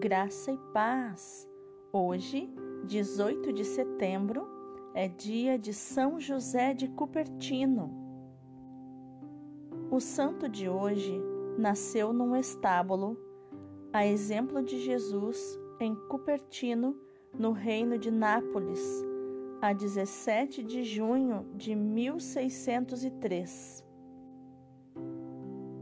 Graça e paz. Hoje, 18 de setembro, é dia de São José de Cupertino. O santo de hoje nasceu num estábulo, a exemplo de Jesus, em Cupertino, no reino de Nápoles, a 17 de junho de 1603.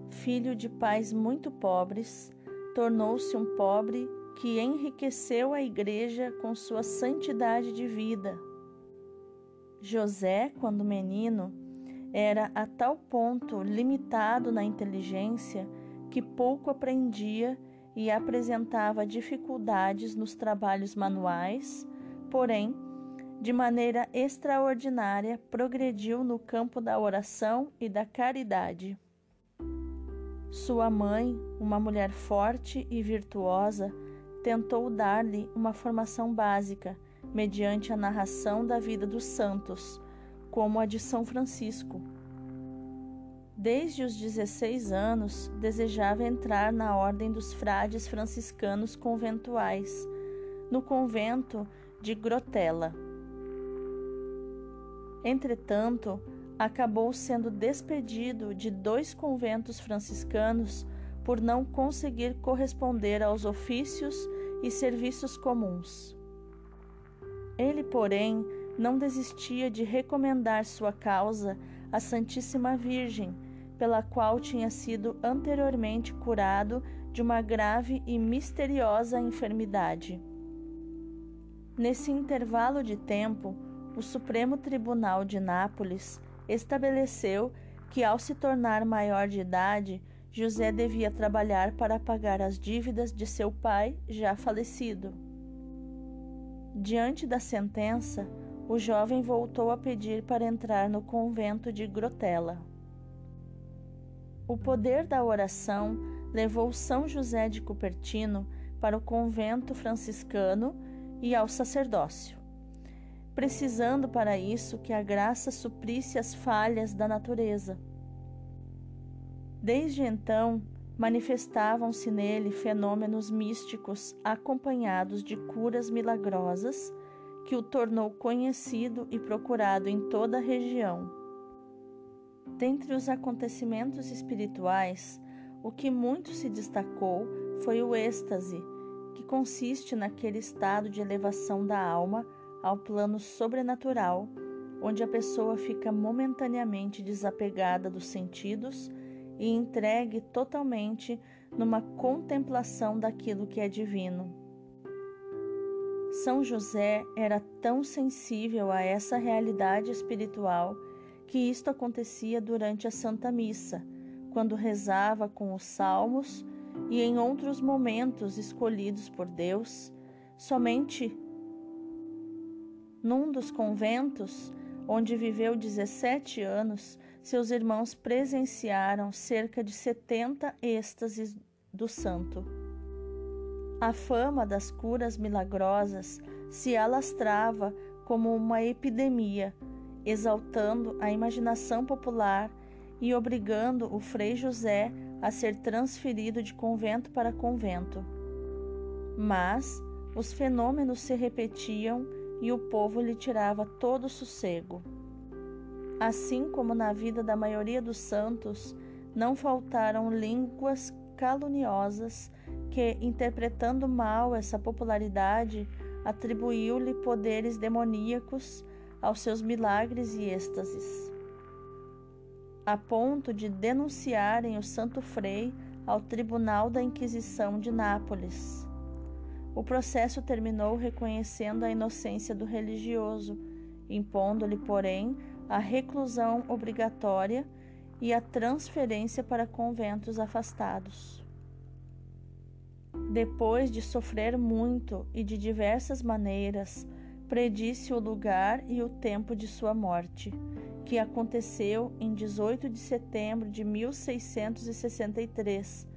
Filho de pais muito pobres, tornou-se um pobre que enriqueceu a igreja com sua santidade de vida. José, quando menino, era a tal ponto limitado na inteligência que pouco aprendia e apresentava dificuldades nos trabalhos manuais, porém, de maneira extraordinária, progrediu no campo da oração e da caridade. Sua mãe, uma mulher forte e virtuosa, tentou dar-lhe uma formação básica, mediante a narração da vida dos santos, como a de São Francisco. Desde os 16 anos, desejava entrar na ordem dos frades franciscanos conventuais, no convento de Grotela. Entretanto, acabou sendo despedido de dois conventos franciscanos por não conseguir corresponder aos ofícios e serviços comuns. Ele, porém, não desistia de recomendar sua causa à Santíssima Virgem, pela qual tinha sido anteriormente curado de uma grave e misteriosa enfermidade. Nesse intervalo de tempo, o Supremo Tribunal de Nápoles estabeleceu que, ao se tornar maior de idade, José devia trabalhar para pagar as dívidas de seu pai já falecido. Diante da sentença, o jovem voltou a pedir para entrar no convento de Grotela. O poder da oração levou São José de Cupertino para o convento franciscano e ao sacerdócio precisando para isso que a graça suprisse as falhas da natureza. Desde então, manifestavam-se nele fenômenos místicos acompanhados de curas milagrosas que o tornou conhecido e procurado em toda a região. Dentre os acontecimentos espirituais, o que muito se destacou foi o êxtase, que consiste naquele estado de elevação da alma ao plano sobrenatural, onde a pessoa fica momentaneamente desapegada dos sentidos e entregue totalmente numa contemplação daquilo que é divino. São José era tão sensível a essa realidade espiritual que isto acontecia durante a Santa Missa, quando rezava com os salmos e em outros momentos escolhidos por Deus, somente num dos conventos, onde viveu 17 anos, seus irmãos presenciaram cerca de 70 êxtases do santo. A fama das curas milagrosas se alastrava como uma epidemia, exaltando a imaginação popular e obrigando o Frei José a ser transferido de convento para convento. Mas os fenômenos se repetiam e o povo lhe tirava todo o sossego. Assim como na vida da maioria dos santos, não faltaram línguas caluniosas que, interpretando mal essa popularidade, atribuiu-lhe poderes demoníacos aos seus milagres e êxtases, a ponto de denunciarem o Santo Frei ao Tribunal da Inquisição de Nápoles. O processo terminou reconhecendo a inocência do religioso, impondo-lhe, porém, a reclusão obrigatória e a transferência para conventos afastados. Depois de sofrer muito e de diversas maneiras, predisse o lugar e o tempo de sua morte, que aconteceu em 18 de setembro de 1663,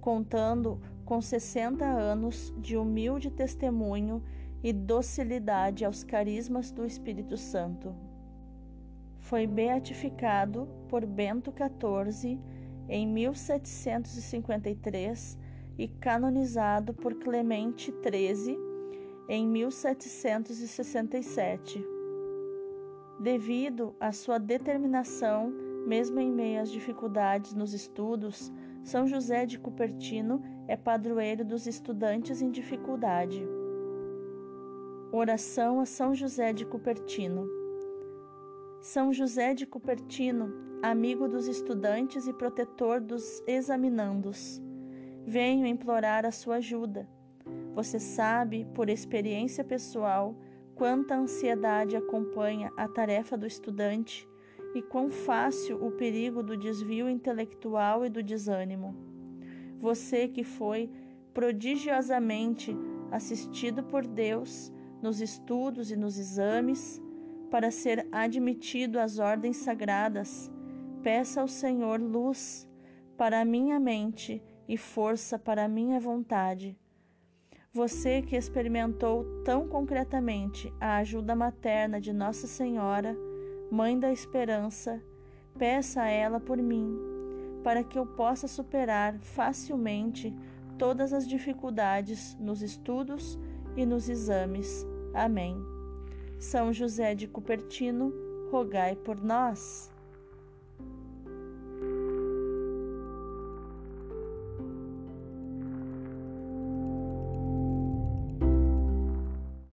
contando com 60 anos de humilde testemunho e docilidade aos carismas do Espírito Santo. Foi beatificado por Bento XIV em 1753 e canonizado por Clemente XIII em 1767. Devido à sua determinação, mesmo em meio às dificuldades nos estudos, São José de Cupertino é padroeiro dos estudantes em dificuldade. Oração a São José de Cupertino. São José de Cupertino, amigo dos estudantes e protetor dos examinandos, venho implorar a sua ajuda. Você sabe, por experiência pessoal, quanta ansiedade acompanha a tarefa do estudante e quão fácil o perigo do desvio intelectual e do desânimo. Você que foi prodigiosamente assistido por Deus nos estudos e nos exames, para ser admitido às ordens sagradas, peça ao Senhor luz para a minha mente e força para a minha vontade você que experimentou tão concretamente a ajuda materna de Nossa Senhora, Mãe da Esperança, peça a ela por mim, para que eu possa superar facilmente todas as dificuldades nos estudos e nos exames. Amém. São José de Cupertino, rogai por nós.